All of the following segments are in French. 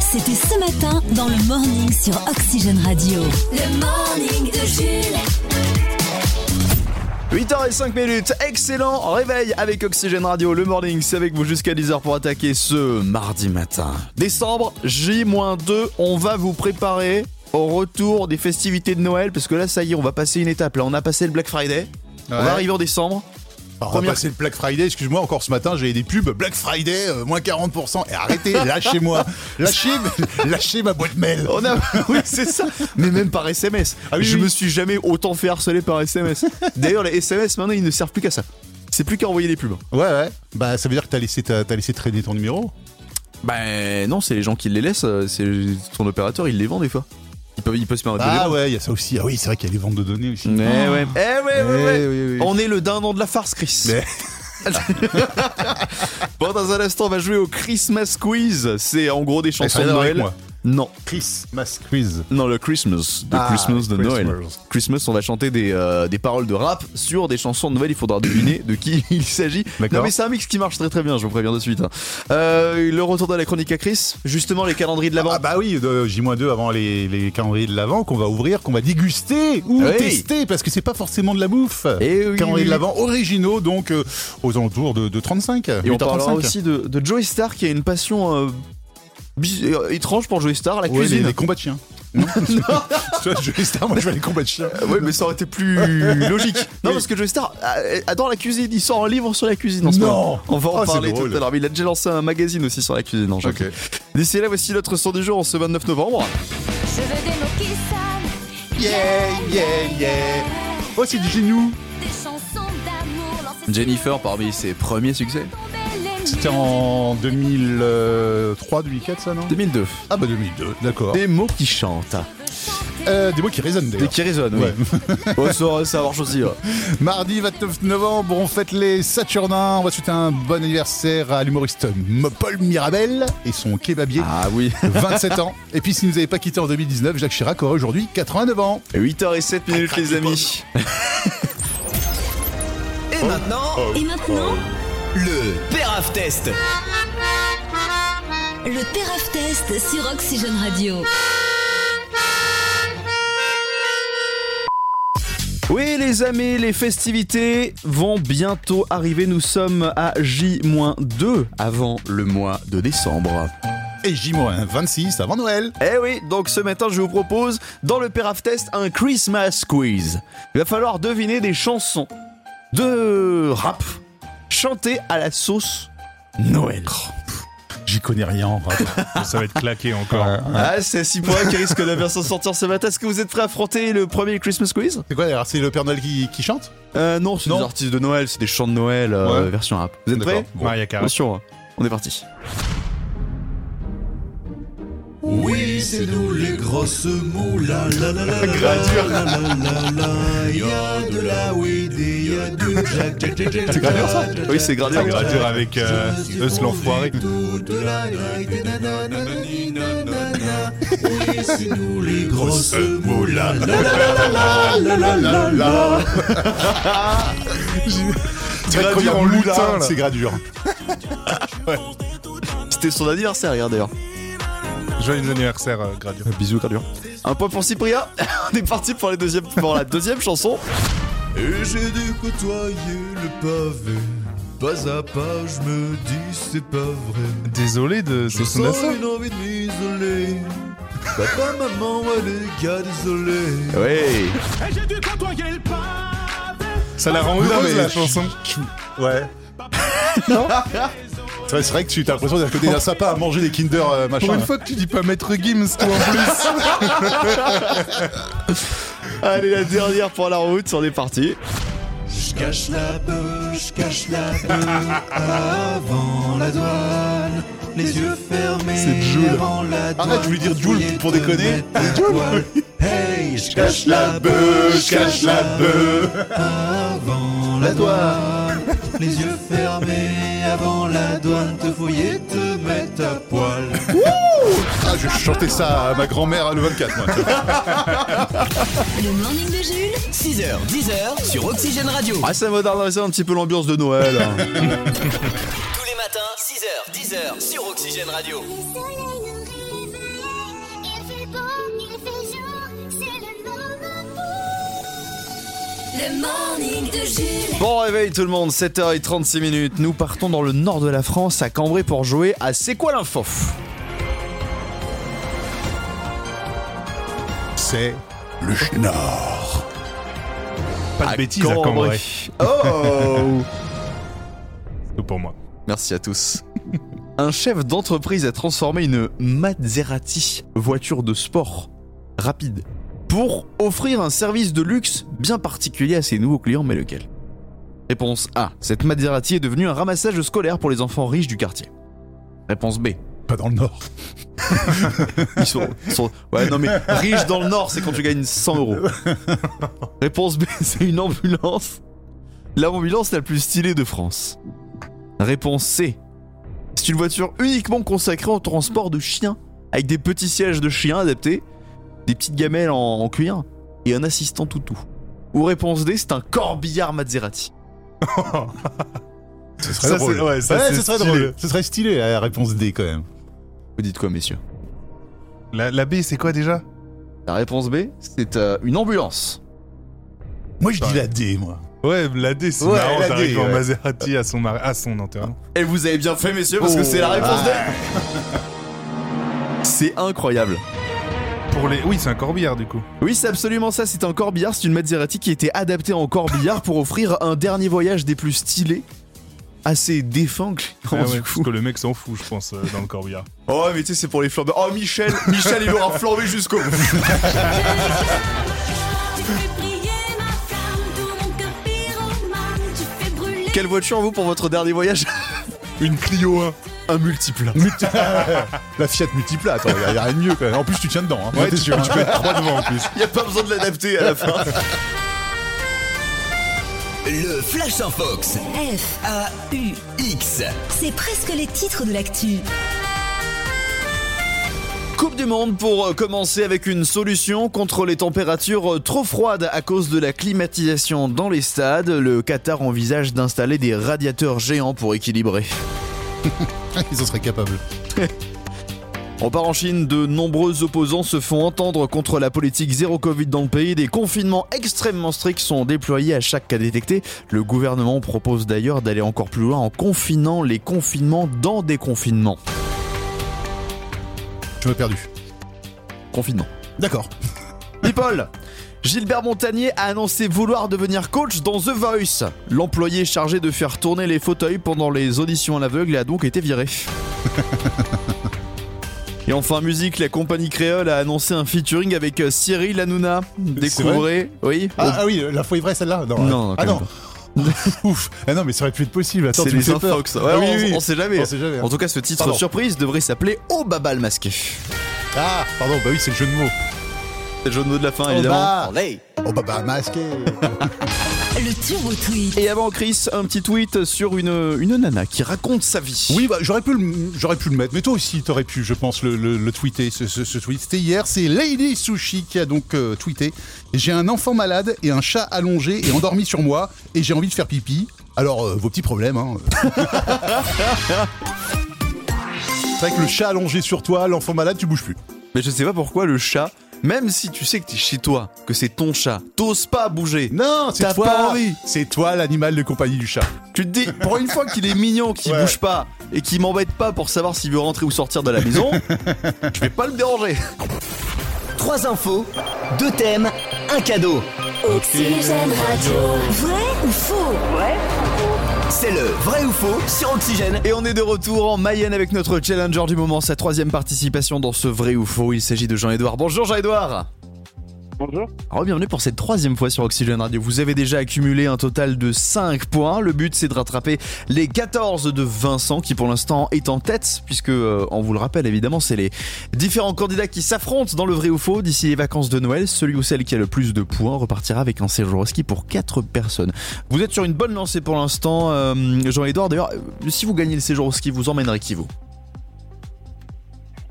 C'était ce matin dans le morning sur Oxygène Radio. Le morning de Jules. 8h05 minutes, excellent réveil avec Oxygène Radio, le morning, c'est avec vous jusqu'à 10h pour attaquer ce mardi matin. Décembre, J-2, on va vous préparer au retour des festivités de Noël, parce que là ça y est, on va passer une étape, là on a passé le Black Friday, on va arriver en décembre. Alors, on Première- va passer le Black Friday, excuse-moi, encore ce matin, j'avais des pubs Black Friday, euh, moins 40%. Et arrêtez, lâchez-moi. Lâchez, lâchez ma boîte mail. On a, oui, c'est ça. Mais même par SMS. Ah oui, je oui. me suis jamais autant fait harceler par SMS. D'ailleurs, les SMS maintenant, ils ne servent plus qu'à ça. C'est plus qu'à envoyer des pubs. Ouais, ouais. Bah, ça veut dire que t'as laissé, t'as, t'as laissé traîner ton numéro? Ben non, c'est les gens qui les laissent. euh, C'est ton opérateur, il les vend des fois. Il peut, il peut se permettre de Ah ouais, il y a ça aussi. Ah oui, c'est vrai qu'il y a les ventes de données aussi. Eh ouais. Eh ouais, ouais, ouais. oui, oui. On est le dindon de la farce, Chris. Mais- bon, dans un instant, on va jouer au Christmas Quiz. C'est en gros des Eh, chansons de Noël. Non, Chris, Mass Quiz. non, le Christmas, de Ah, Christmas de Christmas. Noël. Christmas, on va chanter des, euh, des paroles de rap sur des chansons de Noël. Il faudra deviner de qui il s'agit. Non, mais c'est un mix qui marche très très bien, je vous préviens de suite. hein. Euh, le retour de la chronique à Chris, justement les calendriers de l'avant. Ah bah oui, de J-2 avant les, les calendriers de l'Avent qu'on va ouvrir, qu'on va déguster ou Oui. tester, parce que c'est pas forcément de la bouffe. Eh oui, calendriers oui, de oui. l'Avent originaux, donc euh, aux alentours de, de 35. Et on 8h35. parlera aussi de, de Joey Star qui a une passion euh, euh, étrange pour Joey Star, la Ouais, cuisine. les, les combats de chiens. Non, Tu vois, Joey Star, moi je vais les combats de chiens. Euh, Ouais, mais ça aurait été plus logique. Non, Oui. parce que Joey Star euh, adore la cuisine. Il sort un livre sur la cuisine en ce Non. moment. On va en Oh, c'est parler tout à l'heure. Mais il a déjà lancé un magazine aussi sur la cuisine. en Ok. D'ici là, voici notre son du jour en ce 29 novembre. Je veux des mots qui. Yeah, yeah, yeah. Oh, c'est du genou. Des chansons d'amour lancées Jennifer parmi ses premiers succès. C'était en 2003, 2004, ça, non 2002. Ah bah 2002, d'accord. Des mots qui chantent. Euh, des mots qui résonnent d'ailleurs. qui résonnent, oui. Ouais. Ouais, ça, ça marche aussi. ouais. Mardi 29 novembre, on fête les Saturnins. On va souhaiter un bon anniversaire à l'humoriste Paul Mirabel et son kebabier. Ah oui. 27 ans. Et puis, s'il nous avait pas quitté en 2019, Jacques Chirac aurait aujourd'hui 89 ans. 8h07 minutes, les amis. Et maintenant, Et maintenant, le Peraf Test. le Teraf Test sur Oxygène Radio. Oui les amis, les festivités vont bientôt arriver. Nous sommes à J-2 avant le mois de décembre. Et J-26 avant Noël. Eh oui, donc ce matin je vous propose dans le Peraf Test un Christmas Quiz. Il va falloir deviner des chansons de rap chantées à la sauce Noël. J'y connais rien en rap. Ça va être claqué encore. Ah, c'est si pour qui risque de bien s'en sortir ce matin. Est-ce que vous êtes prêts à affronter le premier Christmas Quiz? C'est quoi d'ailleurs C'est le Père Noël qui, qui chante? Euh, Non, c'est Non. des artistes de Noël, c'est des chants de Noël euh, Ouais. version rap. Vous êtes D'accord. prêts? Bon. Maria Carey. Attention, hein. on est parti. Oui, c'est nous les grosses moules. La la la la la Gradure. la la la la. Y a de la weed et y a du jack jack jack jack. C'est Gradure, ça Oui, c'est Gradure. Gradure avec euh, Eus l'enfoiré. Toute la night et nanana, nanani, nanana. Oui, c'est nous les grosses moules. La la la la la la la la. Gradure en lutin, là. C'est Gradure. C'était son anniversaire, regarde d'ailleurs. Joyeux anniversaire, euh, Gradure. Bisous, Gradure. Un point pour Cyprien. on est parti pour, les deuxièmes, pour la deuxième chanson. Et j'ai dû côtoyer le pavé. Pas à pas, je me dis c'est pas vrai. Désolé de Je ce sens son une envie de m'isoler. Papa, maman, ouais, les gars, désolé. Oui. Ça la rend heureuse mais- la chanson. Ouais. non C'est vrai, c'est vrai que tu as l'impression d'être côté d'un sapin à manger des Kinder euh, machin. Pour une fois que tu dis pas Maître Gims, toi en plus. Allez, la dernière pour la route, on est parti. Je cache la beuh, je cache la beuh avant la douane. Les yeux fermés C'est Jul. avant la douane. Arrête, je voulais dire Jul pour déconner. Hey, je cache la beuh, je cache la beuh. avant la douane. Les yeux fermés avant la douane. Te fouiller, te mettre à poil. Ah, je chantais ça à ma grand-mère le 24, moi. Le morning de Jules. 6h, 10h sur Oxygène Radio. Ah, ça modernisait un petit peu l'ambiance de Noël. hein. Tous les matins, 6h, 10h sur Oxygène Radio. Le morning de Jules. Bon réveil tout le monde, 7h36 minutes. Nous partons dans le nord de la France, à Cambrai, pour jouer à C'est quoi l'info? C'est le chenard. Pas de bêtises à Cambrai. Oh C'est pour moi. Merci à tous. Un chef d'entreprise a transformé une Maserati, voiture de sport, rapide, pour offrir un service de luxe bien particulier à ses nouveaux clients, mais lequel? Réponse A. Cette Maserati est devenue un ramassage scolaire pour les enfants riches du quartier. Réponse B. Pas dans le nord. Ils sont, ils sont- Ouais, non mais riche dans le Nord, c'est quand tu gagnes 100 euros. Réponse B, c'est une ambulance. L'ambulance la plus stylée de France. Réponse C, c'est une voiture uniquement consacrée au transport de chiens, avec des petits sièges de chiens adaptés, des petites gamelles en, en cuir et un assistant toutou. Ou réponse D, c'est un corbillard Maserati. Ce serait Ça, drôle. ouais, ça, Ouais, ce serait stylé. drôle. Ce serait stylé, la réponse D quand même. Vous dites quoi, messieurs? La, la B, c'est quoi déjà? La réponse B, c'est euh, une ambulance. Moi, je dis la D, moi. Ouais, la D, c'est Ouais, marrant. la T'arrives D, en. Maserati à son, mari- à son enterrement. Et vous avez bien fait, messieurs, parce que Oh. c'est la réponse D. Ah. C'est incroyable. Pour les... Oui, c'est un corbillard du coup. Oui, c'est absolument ça. C'est un corbillard. C'est une Maserati qui a été adaptée en corbillard pour offrir un dernier voyage des plus stylés. Assez défunt, Ah ouais, du parce coup. que le mec s'en fout, je pense, euh, dans le corbillard. Oh, mais tu sais, c'est pour les flambeurs. Oh, Michel, Michel, il aura flambé jusqu'au bout. Tu fais briller ma flamme, tout mon cœur pyromane. Tu fais brûler. Quelle voiture, vous, pour votre dernier voyage? Une Clio 1. Un multiplat. La Fiat multiplat, attends, y a, y a rien de mieux quand même. En plus, tu tiens dedans. Hein. Ouais, T'es tu, sûr, tu hein. peux être trois devant en plus. Y a pas besoin de l'adapter à la fin. Le Flash en Fox. F, A-U-X. c'est presque les titres de l'actu. Coupe du Monde pour euh, commencer avec une solution contre les températures euh, trop froides à cause de la climatisation dans les stades. Le Qatar envisage d'installer des radiateurs géants pour équilibrer. Ils en seraient capables. On part en Chine, de nombreux opposants se font entendre contre la politique zéro Covid dans le pays. Des confinements extrêmement stricts sont déployés à chaque cas détecté. Le gouvernement propose d'ailleurs d'aller encore plus loin en confinant les confinements dans des confinements. Tu m'as perdu. Confinement. D'accord. People Gilbert Montagnier a annoncé vouloir devenir coach dans The Voice. L'employé chargé de faire tourner les fauteuils pendant les auditions à l'aveugle a donc été viré. Et enfin musique, la compagnie créole a annoncé un featuring avec euh, Cyril Hanouna. Découvrez, oui. Ah, ah oui, l'info est vraie celle-là Non, Non, ah non. Ouf. Ah non, mais ça aurait pu être possible. Attends, c'est tu me les fais peur. infox. Ouais, Ah oui, on, oui. on sait jamais. On sait jamais. hein. En tout cas, ce titre Pardon. surprise devrait s'appeler Oh Babal masqué. Ah, pardon, bah oui, c'est le jeu de mots. C'est le jeu de mots de la fin, évidemment. Oh bah, oh bah, bah masqué. Le turbo tweet. Et avant Chris, un petit tweet sur une, une nana qui raconte sa vie. Oui, bah, j'aurais pu, le- j'aurais pu le mettre, mais toi aussi, t'aurais pu, je pense, le, le- le tweeter, ce, ce- ce tweet. C'était hier, c'est Lady Sushi qui a donc euh, tweeté. J'ai un enfant malade et un chat allongé et endormi sur moi, et j'ai envie de faire pipi. Alors, euh, vos petits problèmes, hein. c'est vrai que le chat allongé sur toi, l'enfant malade, tu bouges plus. Mais je sais pas pourquoi le chat, même si tu sais que t'es chez toi, que c'est ton chat, t'oses pas bouger. Non, c'est T'as toi. pas envie. C'est toi l'animal de compagnie du chat. Tu te dis, pour une fois qu'il est mignon, qu'il Ouais. bouge pas et qu'il m'embête pas pour savoir s'il veut rentrer ou sortir de la maison, je vais pas le déranger. Trois infos, deux thèmes, un cadeau. Oxygène Radio. Vrai ou faux? C'est le vrai ou faux sur Oxygène. Et on est de retour en Mayenne avec notre challenger du moment, sa troisième participation dans ce vrai ou faux. Il s'agit de Jean-Edouard. Bonjour Jean-Edouard. Bonjour. Bienvenue pour cette troisième fois sur Oxygène Radio. Vous avez déjà accumulé un total de 5 points. Le but c'est de rattraper les 14 de Vincent qui pour l'instant est en tête puisque euh, on vous le rappelle évidemment c'est les différents candidats qui s'affrontent dans le vrai ou faux d'ici les vacances de Noël. Celui ou celle qui a le plus de points repartira avec un séjour au ski pour 4 personnes. Vous êtes sur une bonne lancée pour l'instant euh, Jean-Edouard. D'ailleurs si vous gagnez le séjour au ski vous emmènerez qui vous?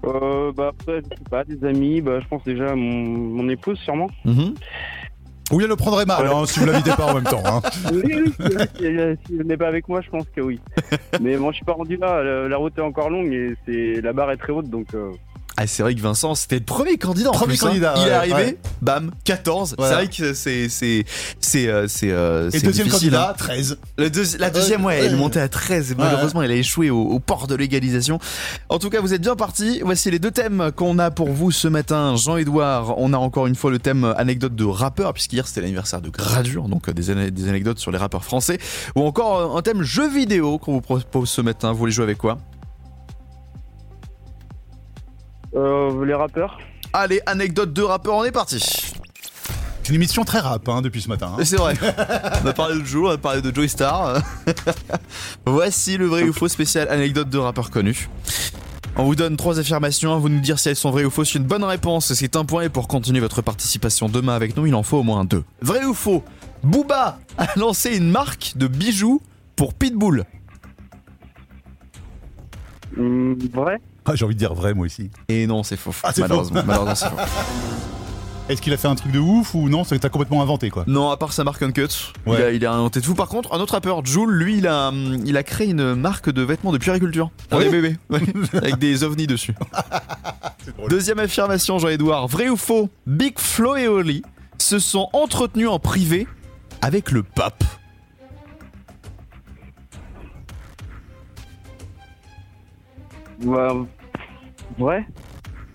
Euh, bah après, je sais pas, des amis, bah je pense déjà à mon, mon épouse sûrement. Mhm. Oui, elle le prendrait mal hein, si vous l'invitez pas en même temps. hein. Oui, oui, c'est vrai, si elle si elle n'est pas avec moi, je pense que oui. Mais bon, je suis pas rendu là, la, la route est encore longue et c'est la barre est très haute donc. euh, Ah, c'est vrai que Vincent, c'était le premier candidat. Premier plus, hein. candidat, Il est arrivé, ouais. bam, 14. Voilà. C'est vrai que c'est c'est c'est euh, c'est euh, Et deuxième candidat, hein. 13. Le deuxi- la deuxième, ouais, elle est montée à 13 et malheureusement, elle a échoué au, au port de l'égalisation. En tout cas, vous êtes bien partis. Voici les deux thèmes qu'on a pour vous ce matin. Jean-Edouard, on a encore une fois le thème anecdote de rappeur, puisqu'hier c'était l'anniversaire de Gradure, donc euh, des, des anecdotes sur les rappeurs français. Ou encore euh, un thème jeu vidéo qu'on vous propose ce matin. Vous voulez jouer avec quoi? Euh, les rappeurs. Allez, anecdote de rappeur, on est parti. C'est une émission très rap hein, depuis ce matin. hein. C'est vrai. on a parlé de Joe, on a parlé de Joey Star. Voici le vrai ou faux spécial anecdote de rappeur connu. On vous donne trois affirmations, à vous nous dire si elles sont vraies ou fausses. Une bonne réponse, c'est un point. Et pour continuer votre participation demain avec nous, il en faut au moins deux. Vrai ou faux? Booba a lancé une marque de bijoux pour Pitbull. Hum, vrai Ah, J'ai envie de dire vrai, moi aussi. Et non, c'est faux. Ah, malheureusement, faux. malheureusement, c'est faux. Est-ce qu'il a fait un truc de ouf ou non C'est que t'as complètement inventé quoi. Non, à part sa marque Uncut, il, Ouais. a, il a inventé tout. Par contre, un autre rappeur, Joule, lui, il a, il a créé une marque de vêtements de puériculture pour Ouais. les bébés, Ouais. avec des ovnis dessus. drôle. Deuxième affirmation, Jean-Edouard. Vrai ou faux? Big Flo et Oli se sont entretenus en privé avec le pape. Bah, Vrai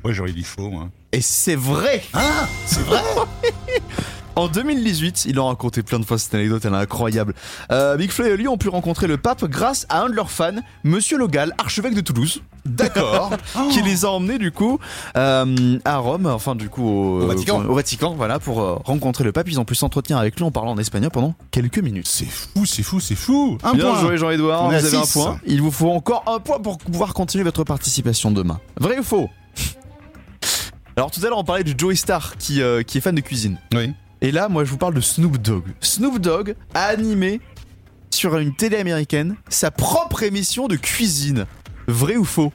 Ouais, j'aurais dit faux, moi. Et c'est vrai. Ah C'est vrai? En 2018, ils ont raconté plein de fois cette anecdote, elle est incroyable. Euh, Big Flo et Oli ont pu rencontrer le pape grâce à un de leurs fans, Monsieur Logal, archevêque de Toulouse. D'accord. qui les a emmenés du coup euh, à Rome, enfin du coup au, Au Vatican. au Vatican, voilà, pour euh, rencontrer le pape. Ils ont pu s'entretenir avec lui en parlant en espagnol pendant quelques minutes. C'est fou, c'est fou, c'est fou. Un Bien point. joué Jean-Edouard, vous avez un point. Il vous faut encore un point pour pouvoir continuer votre participation demain. Vrai ou faux? Alors tout à l'heure on parlait de Joey Star qui, euh, qui est fan de cuisine. Oui. Et là moi je vous parle de Snoop Dogg. Snoop Dogg a animé sur une télé américaine sa propre émission de cuisine. Vrai ou faux?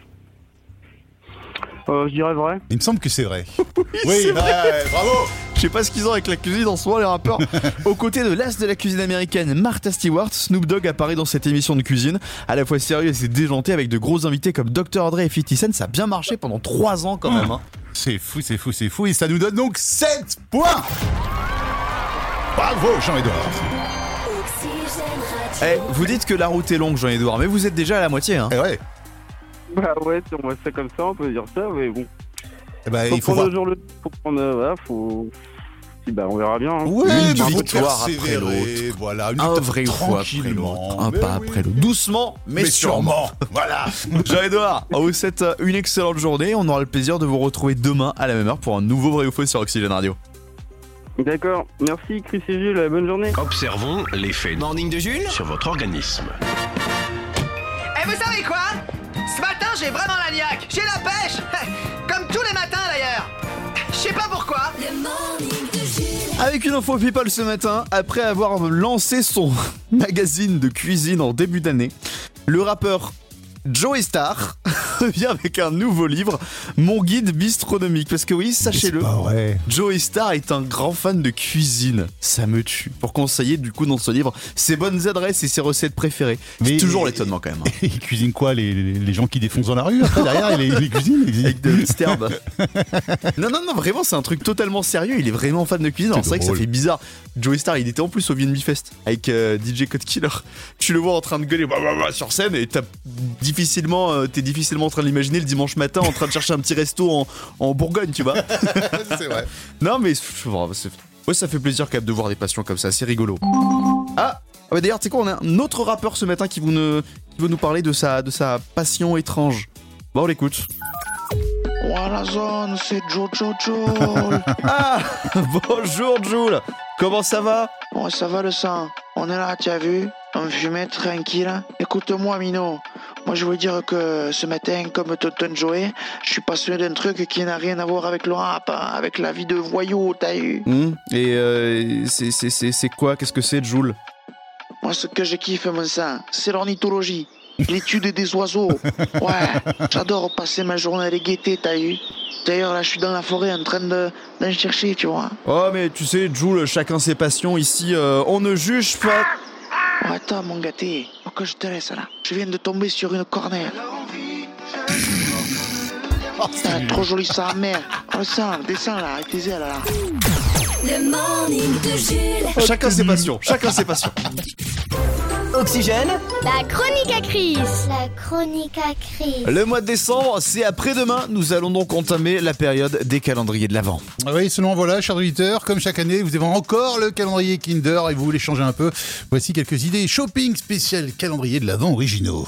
Euh, Je dirais vrai. Il me semble que c'est vrai. c'est ouais, vrai. bravo. Je sais pas ce qu'ils ont avec la cuisine en ce moment, les rappeurs. Aux côtés de l'as de la cuisine américaine, Martha Stewart, Snoop Dogg apparaît dans cette émission de cuisine, à la fois sérieux et c'est déjanté avec de gros invités comme Dr. Dre et 50 Cent. Ça a bien marché pendant 3 ans quand même. hein. C'est fou, c'est fou, c'est fou. Et ça nous donne donc 7 points. Bravo, Jean-Edouard. Eh, vous dites que la route est longue, Jean-Edouard, mais vous êtes déjà à la moitié. Hein. Eh ouais. Bah ouais, si on voit ça comme ça, on peut dire ça, mais bon. Eh ben, Faut il faut prendre voir. le jour le. Faut prendre. euh, Voilà, faut. Si, bah, on verra bien. hein. Ouais, Une faut victoire persévérer, après Voilà, une Un victoire vrai fou après tranquillement. l'autre, un Mais pas oui. après l'autre. Doucement, mais, Mais sûrement. sûrement. Voilà. Jean-Edouard, on vous souhaite euh, une excellente journée. On aura le plaisir de vous retrouver demain à la même heure pour un nouveau vrai ou faux sur Oxygène Radio. D'accord. Merci, Chris et Jules. Bonne journée. Observons l'effet Morning de Jules sur votre organisme. Et vous savez quoi? Ce matin, j'ai vraiment la niaque. J'ai la pêche. Comme tous les matins d'ailleurs. Je sais pas pourquoi. Avec une info people ce matin, après avoir lancé son magazine de cuisine en début d'année, le rappeur Joey Star revient avec un nouveau livre, Mon guide bistronomique. Parce que oui, sachez-le. Joey Star est un grand fan de cuisine. Ça me tue. Pour conseiller du coup dans ce livre ses bonnes adresses et ses recettes préférées. C'est toujours l'étonnement quand même. hein. Il cuisine quoi les, les- les gens qui défoncent dans la rue après derrière il les, les cuisine Avec de non, non, non, vraiment, c'est un truc totalement sérieux. Il est vraiment fan de cuisine. C'est vrai que ça fait bizarre. Joey Star, il était en plus au VNB Fest avec euh, DJ Code Killer. Tu le vois en train de gueuler bah, bah, bah, sur scène et t'as difficilement, euh, t'es difficilement en train de l'imaginer le dimanche matin en train de chercher un petit resto en, en Bourgogne, tu vois. c'est vrai. non, mais ouais, ça fait plaisir quand même de voir des passions comme ça. C'est rigolo. Ah, ah ouais, d'ailleurs, tu sais quoi, on a un autre rappeur ce matin qui veut nous, qui veut nous parler de sa, de sa passion étrange. Bon, on l'écoute. Ouais, la zone, c'est Jojo Joel. Ah Bonjour Jules Comment ça va? Bon, ça va le sang. On est là, tu as vu? On fumait tranquille. Écoute-moi, Mino. Moi, je veux dire que ce matin, comme Tonton Joey, je suis passionné d'un truc qui n'a rien à voir avec le rap, hein, avec la vie de voyou, t'as eu. Hmm, Et euh, c'est- quoi? Qu'est-ce que c'est Jules Moi, ce que je kiffe, mon sang, c'est l'ornithologie. L'étude des oiseaux. Ouais, j'adore passer ma journée à les guetter, t'as eu. D'ailleurs, là, je suis dans la forêt en train de- d'en chercher, tu vois. Oh mais tu sais Jules, chacun ses passions ici, euh, on ne juge pas. Oh, attends, mon gâté, faut que je te laisse là. Je viens de tomber sur une cornère. Ah, trop joli sa mère. Oh, ça, descends là, avec tes ailes là. Le morning de Jules. Chacun ses passions, chacun ses passions. Oxygène La chronique à Chris. La chronique à Chris. Le mois de décembre, c'est après-demain. Nous allons donc entamer la période des calendriers de l'Avent. Oui, seulement voilà, chers auditeurs, comme chaque année, vous avez encore le calendrier Kinder et vous voulez changer un peu. Voici quelques idées shopping spécial calendrier de l'Avent originaux.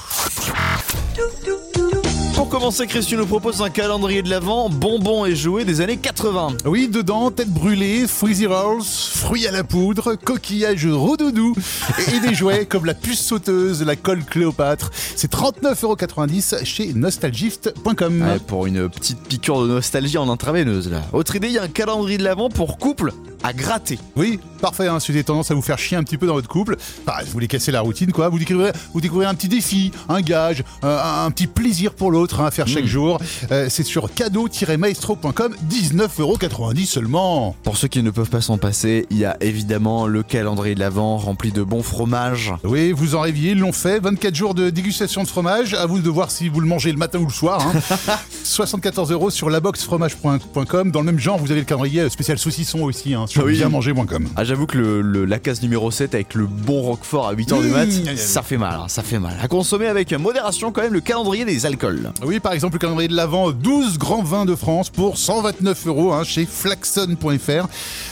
Commencer, Christian nous propose un calendrier de l'Avent, bonbons et jouets des années 80. Oui, dedans, tête brûlée, Freezy Rolls, fruits à la poudre, coquillages rodoudou et, et des jouets comme la puce sauteuse, la colle Cléopâtre. C'est 39,90€ chez nostalgift.com. Ouais, pour une petite piqûre de nostalgie en intraveineuse là. Autre idée, il y a un calendrier de l'Avent pour couple à gratter. Oui, parfait, hein, si vous avez tendance à vous faire chier un petit peu dans votre couple, bah, vous voulez casser la routine, quoi, vous découvrez, vous découvrez un petit défi, un gage, euh, un petit plaisir pour l'autre à faire chaque jour. Euh, c'est sur cadeau-maestro.com, 19,90€ seulement. Pour ceux qui ne peuvent pas s'en passer, il y a évidemment le calendrier de l'Avent rempli de bons fromages. Oui, vous en rêviez, ils l'ont fait, 24 jours de dégustation de fromage, à vous de voir si vous le mangez le matin ou le soir. Hein. 74 euros sur laboxfromage.com. Dans le même genre, vous avez le calendrier spécial saucisson aussi, hein, sur Oui. bienmanger.com. Ah, j'avoue que le, le- la case numéro 7 avec le bon roquefort à 8h du mat, Mmh, aïe, aïe, ça fait mal, hein, ça fait mal. À consommer avec modération quand même le calendrier des alcools. Oui, par exemple, le calendrier de l'Avent, 12 grands vins de France pour 129 euros hein, chez flaxon.fr.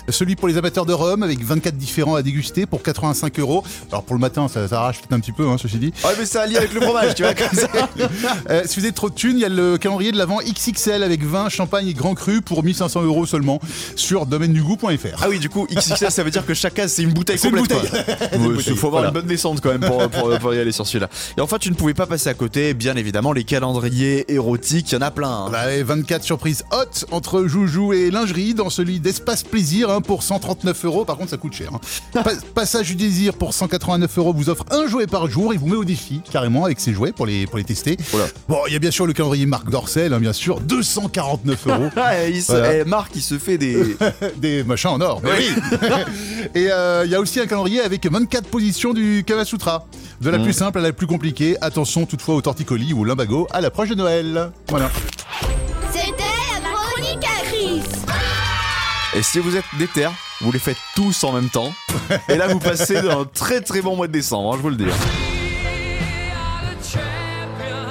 Celui pour les amateurs de rhum avec 24 différents à déguster pour 85 euros. Alors pour le matin, ça, ça arrache peut-être un petit peu, hein, ceci dit. Ouais, mais ça allie avec le fromage, tu vois, comme ça. Euh, si vous avez trop de thunes, il y a le calendrier de l'Avent XXL avec vin, champagne et grand cru pour 1500 euros seulement sur domainedugout.fr. Ah oui, du coup, XXL, ça veut dire que chaque case, c'est une bouteille C'est une complète. bouteille. quoi. C'est une Ouais, bouteille, Il faut avoir voilà. une bonne descente quand même pour, pour- pour y aller sur celui-là. Et enfin, tu ne pouvais pas passer à côté, bien évidemment, les calendriers érotiques, il y en a plein. hein. Bah, et 24 surprises hot entre joujou et lingerie dans celui d'Espace Plaisir hein, pour 139 euros. Par contre, ça coûte cher. hein. Pa- Passage du désir pour 189 euros vous offre un jouet par jour et vous met au défi carrément avec ces jouets pour les, pour les tester. Bon, il y a bien sûr le calendrier Marc Dorcel, bien sûr, 249 euros. Ouais, il se, Voilà. eh, Marc, il se fait des. Des machins en or, mais oui. Et euh, il y a aussi un calendrier avec 24 positions du Kama Sutra. De la plus simple à la plus compliquée. Attention toutefois au torticolis ou au limbago à l'approche de Noël. Voilà. C'était la chronique à Chris. Et si vous êtes déter, vous les faites tous en même temps. Et là, vous passez un très très bon mois de décembre, hein, je vous le dis.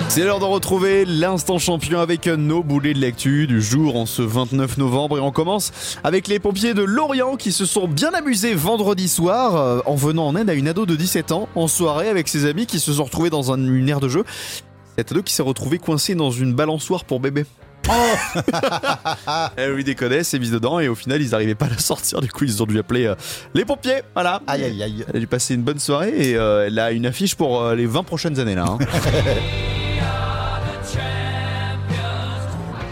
C'est l'heure de retrouver l'instant champion avec nos boulets de l'actu du jour en ce 29 novembre et on commence avec les pompiers de Lorient qui se sont bien amusés vendredi soir euh, en venant en aide à une ado de 17 ans en soirée avec ses amis qui se sont retrouvés dans un- une aire de jeu. Cette ado qui s'est retrouvée coincée dans une balançoire pour bébé. Elle lui déconnait, s'est mise dedans et au final ils n'arrivaient pas à la sortir. Du coup ils ont dû appeler euh, les pompiers. Voilà. Aïe aïe aïe. Elle a dû passer une bonne soirée et euh, elle a une affiche pour euh, les 20 prochaines années là. hein.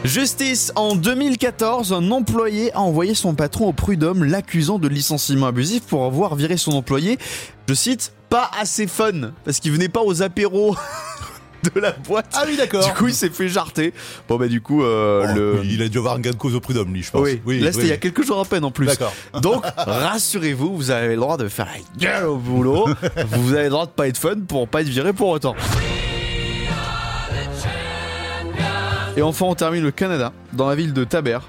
Justice, en 2014, un employé a envoyé son patron au prud'homme l'accusant de licenciement abusif pour avoir viré son employé, je cite, pas assez fun, parce qu'il venait pas aux apéros de la boîte. Ah oui, d'accord. Du coup, il s'est fait jarter. Bon, bah, du coup, euh, Oh, le. Il a dû avoir un gain de cause au prud'homme, lui, je pense. Oui, là c'était il y a quelques jours à peine en plus. D'accord. Donc rassurez-vous, vous avez le droit de faire la gueule au boulot. vous avez le droit de pas être fun pour pas être viré pour autant. Et enfin on termine le Canada, dans la ville de Taber.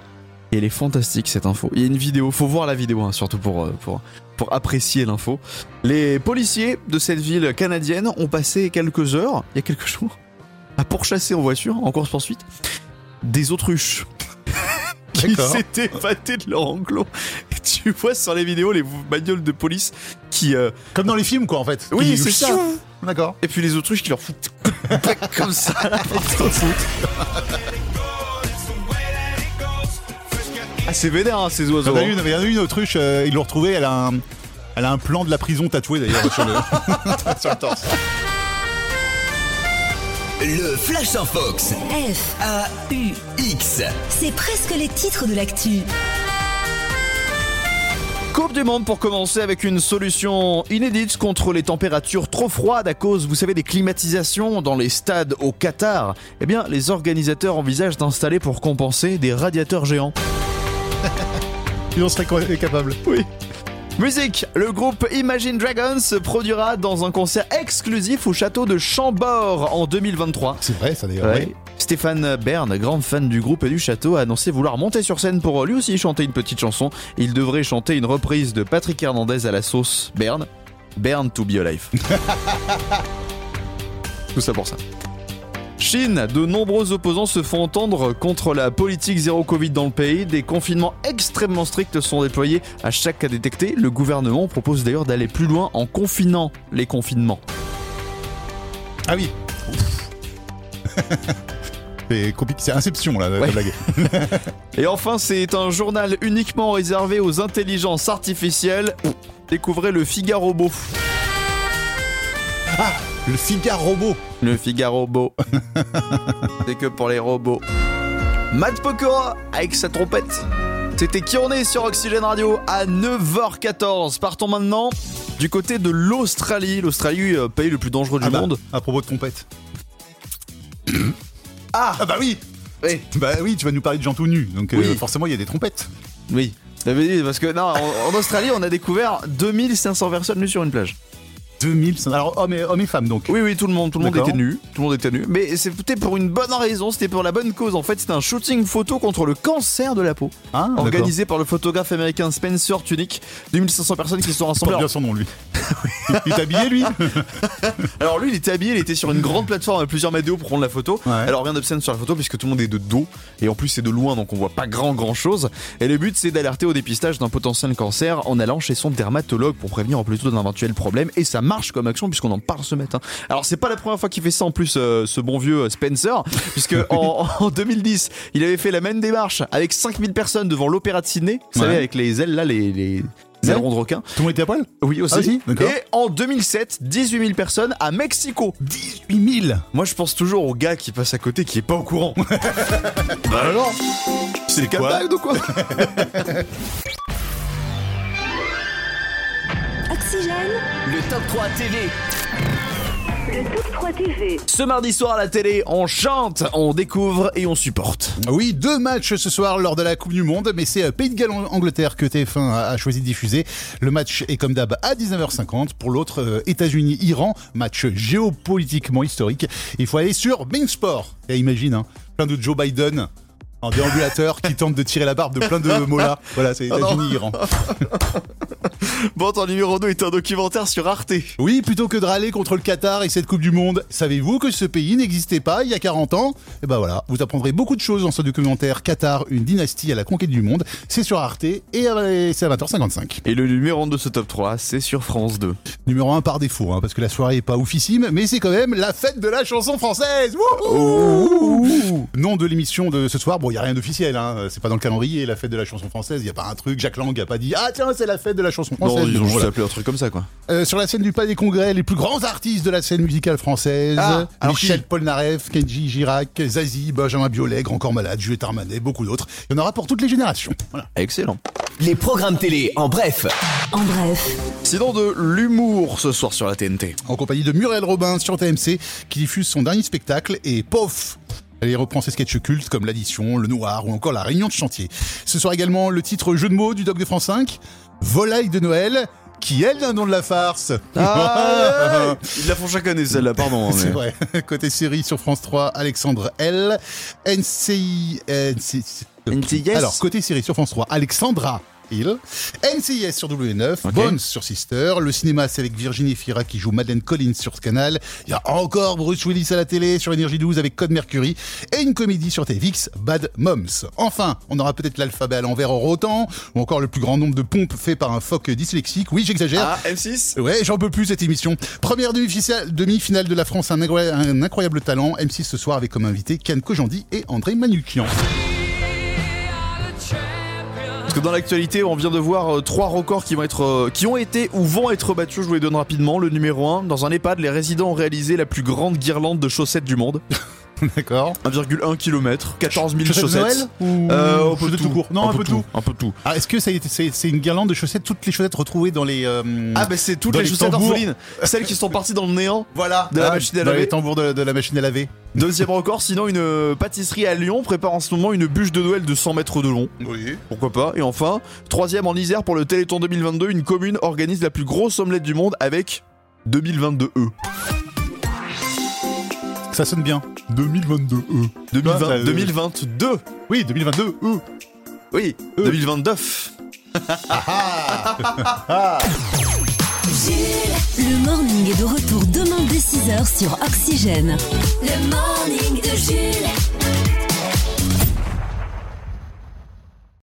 Et elle est fantastique cette info. Il y a une vidéo, faut voir la vidéo hein, surtout pour, euh, pour, pour apprécier l'info. Les policiers de cette ville canadienne ont passé quelques heures, il y a quelques jours, à pourchasser en voiture, en course poursuite, des autruches qui s'étaient épatés de leur enclos. Et tu vois sur les vidéos les bagnoles de police qui. euh, Comme dans les films, quoi, en fait. Oui, c'est ça. D'accord. Et puis les autruches qui leur foutent comme ça. Ils s'en foutent. Ah, c'est vénère hein, ces Il y oiseaux. en a hein. une, il y en a une autruche, euh, ils l'ont retrouvée, elle a un. Elle a un plan de la prison tatoué d'ailleurs sur le, sur le torse. Le Flash en Fox. F, A-U-X. c'est presque les titres de l'actu. Coupe du monde pour commencer avec une solution inédite contre les températures trop froides à cause, vous savez, des climatisations dans les stades au Qatar. Eh bien, les organisateurs envisagent d'installer pour compenser des radiateurs géants. Il en serait capable. Oui. Musique, le groupe Imagine Dragons se produira dans un concert exclusif au château de Chambord en 2023. C'est vrai, ça d'ailleurs. Ouais. oui. Stéphane Bern, grand fan du groupe et du château, a annoncé vouloir monter sur scène pour lui aussi chanter une petite chanson. Il devrait chanter une reprise de Patrick Hernandez à la sauce Bern. Bern to be alive. Tout ça pour ça. Chine, de nombreux opposants se font entendre contre la politique zéro Covid dans le pays. Des confinements extrêmement stricts sont déployés à chaque cas détecté. Le gouvernement propose d'ailleurs d'aller plus loin en confinant les confinements. Ah oui. C'est compliqué, c'est Inception là, la Ouais. blague. Et enfin, c'est un journal uniquement réservé aux intelligences artificielles. Découvrez le Figaro Beau. Le cigare robot. Le Figaro Beau. c'est que pour les robots. Matt Pokora avec sa trompette. C'était qui on est sur Oxygène Radio à 9h14. Partons maintenant du côté de l'Australie. L'Australie, euh, pays le plus dangereux du Ah bah, monde. À propos de trompette. Ah, Ah bah oui. oui. Bah oui, tu vas nous parler de gens tout nus, donc euh, Oui. forcément il y a des trompettes. Oui. Dit, parce que non, en, en Australie, on a découvert 2500 personnes nues sur une plage. 2000, alors hommes et, hommes et femmes donc. Oui, oui, tout le monde, tout le monde était nu, tout le monde était nu. Mais c'était pour une bonne raison, c'était pour la bonne cause. En fait, c'était un shooting photo contre le cancer de la peau, Ah, organisé par le photographe américain Spencer Tunick. 2500 personnes qui se sont rassemblées. bien son nom lui. il est habillé lui Alors lui, il était habillé, il était sur une grande plateforme à plusieurs mètres de haut pour prendre la photo. Ouais. Alors rien d'obscène sur la photo puisque tout le monde est de dos et en plus c'est de loin donc on voit pas grand grand chose. Et le but c'est d'alerter au dépistage d'un potentiel cancer en allant chez son dermatologue pour prévenir au plus tôt d'un éventuel problème et ça marche comme action puisqu'on en parle ce matin. Alors c'est pas la première fois qu'il fait ça en plus euh, ce bon vieux Spencer puisque en, en 2010 il avait fait la même démarche avec 5000 personnes devant l'opéra de Sydney, vous savez avec les ailes là les, les de requin. Tout le monde était à poil Oui aussi. Ah, et en 2007 18 000 personnes à Mexico. 18 000 Moi, je pense toujours au gars qui passe à côté qui est pas au courant. bah alors C'est le ou quoi Oxygène, Le top 3 TV. le top 3 TV. Ce mardi soir à la télé, on chante, on découvre et on supporte. Oui, deux matchs ce soir lors de la Coupe du Monde, mais c'est euh, Pays de Galles Angleterre que TF1 a choisi de diffuser. Le match est comme d'hab à 19h50. Pour l'autre, euh, États-Unis-Iran, match géopolitiquement historique. Il faut aller sur Bein Sport. Et imagine, hein, plein de Joe Biden en déambulateur qui tente de tirer la barbe de plein de mollahs. Voilà, c'est Oh non. Bon, ton numéro 2 est un documentaire sur Arte. Oui, plutôt que de râler contre le Qatar et cette Coupe du Monde, savez-vous que ce pays n'existait pas il y a 40 ans? Et ben voilà, vous apprendrez beaucoup de choses dans ce documentaire Qatar, une dynastie à la conquête du monde. C'est sur Arte et euh, c'est à 20h55. Et le numéro 1 de ce top 3, c'est sur France 2. Numéro 1 par défaut, hein, parce que la soirée est pas oufissime, mais c'est quand même la fête de la chanson française Wouhou Nom de l'émission de ce soir, bon, il y a rien d'officiel, hein, c'est pas dans le calendrier, la fête de la chanson française, il y a pas un truc, Jacques Lang a pas dit « Ah tiens, c'est la fête de la chanson française !» Non, ils ont juste voilà. appelé un truc comme ça, quoi. Euh, sur la scène du Palais des Congrès, les plus grands artistes de la scène musicale française. Ah, alors Michel qui Polnareff, Kenji Girac, Zazie, Benjamin Biolay, Grand Corps Malade, Juliette Armanet, beaucoup d'autres. Il y en aura pour toutes les générations. Voilà. Excellent. Les programmes télé en bref. En bref, Sinon, de l'humour ce soir sur la TNT. En compagnie de Muriel Robin sur TMC, qui diffuse son dernier spectacle, et pof elle y reprend ses sketchs cultes comme l'addition, le noir ou encore la réunion de chantier. Ce soir également le titre jeu de mots du doc de France 5, Volaille de Noël, qui est le nom de la farce. Ah, ils la font chaque année celle-là, pardon. C'est mais- vrai. Côté série sur France 3, Alexandre L. NCI. NCI NCIS Alors, côté série sur France 3, Alexandra Hill. NCIS sur W9. Ok. Bones sur Sister. Le cinéma, c'est avec Virginie Fira qui joue Madeleine Collins sur ce canal. Il y a encore Bruce Willis à la télé sur Énergie 12 avec Code Mercury. Et une comédie sur TFX, Bad Moms. Enfin, on aura peut-être l'alphabet à l'envers en rotant. Ou encore le plus grand nombre de pompes fait par un phoque dyslexique. Oui, j'exagère. Ah, M6 Ouais, j'en peux plus cette émission. Première demi-finale de la France, un, incroya- un incroyable talent. M6 ce soir avec comme invité Ken Kojandi et André Manoukian. Dans l'actualité, on vient de voir euh, trois records qui vont être, euh, qui ont été ou vont être battus. Je vous les donne rapidement. Le numéro 1, dans un EHPAD, les résidents ont réalisé la plus grande guirlande de chaussettes du monde. D'accord. 1,1 km, 14 000 Chaussettes de. Noël ou Euh, un peu chaussettes tout. tout court? Non, un, peu tout. Un peu tout. Ah, est-ce que ça c'est, c'est une guirlande de chaussettes, toutes les chaussettes retrouvées dans les. euh, Ah, bah c'est toutes dans les les chaussettes tambours. orphelines. Celles qui sont parties dans le néant. Voilà. De la Ah, machine à dans laver. les tambours de, de la machine à laver. Deuxième record, sinon une euh, pâtisserie à Lyon prépare en ce moment une bûche de Noël de 100 mètres de long. Oui. Pourquoi pas? Et enfin, troisième en Isère pour le Téléthon 2022, une commune organise la plus grosse omelette du monde avec 2022 E. Ça sonne bien. 2022. E. 2020, Ah, euh, 2022. Oui, 2022. E. Oui, 2029. Le morning est de retour demain dès 6h sur Oxygène. Le morning